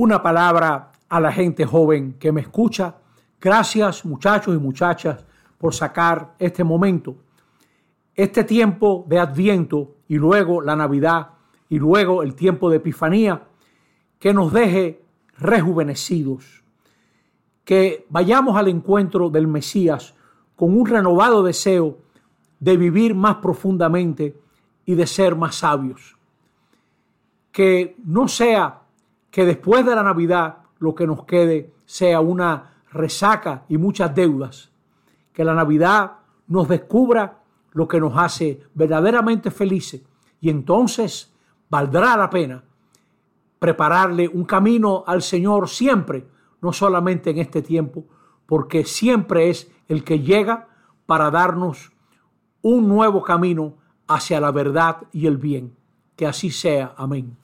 una palabra a la gente joven que me escucha. Gracias muchachos y muchachas por sacar este momento, este tiempo de adviento y luego la Navidad y luego el tiempo de Epifanía, que nos deje rejuvenecidos, que vayamos al encuentro del Mesías con un renovado deseo de vivir más profundamente y de ser más sabios. Que no sea que después de la Navidad lo que nos quede sea una resaca y muchas deudas. Que la Navidad nos descubra lo que nos hace verdaderamente felices y entonces valdrá la pena prepararle un camino al Señor siempre, no solamente en este tiempo, porque siempre es el que llega para darnos un nuevo camino hacia la verdad y el bien. Que así sea. Amén.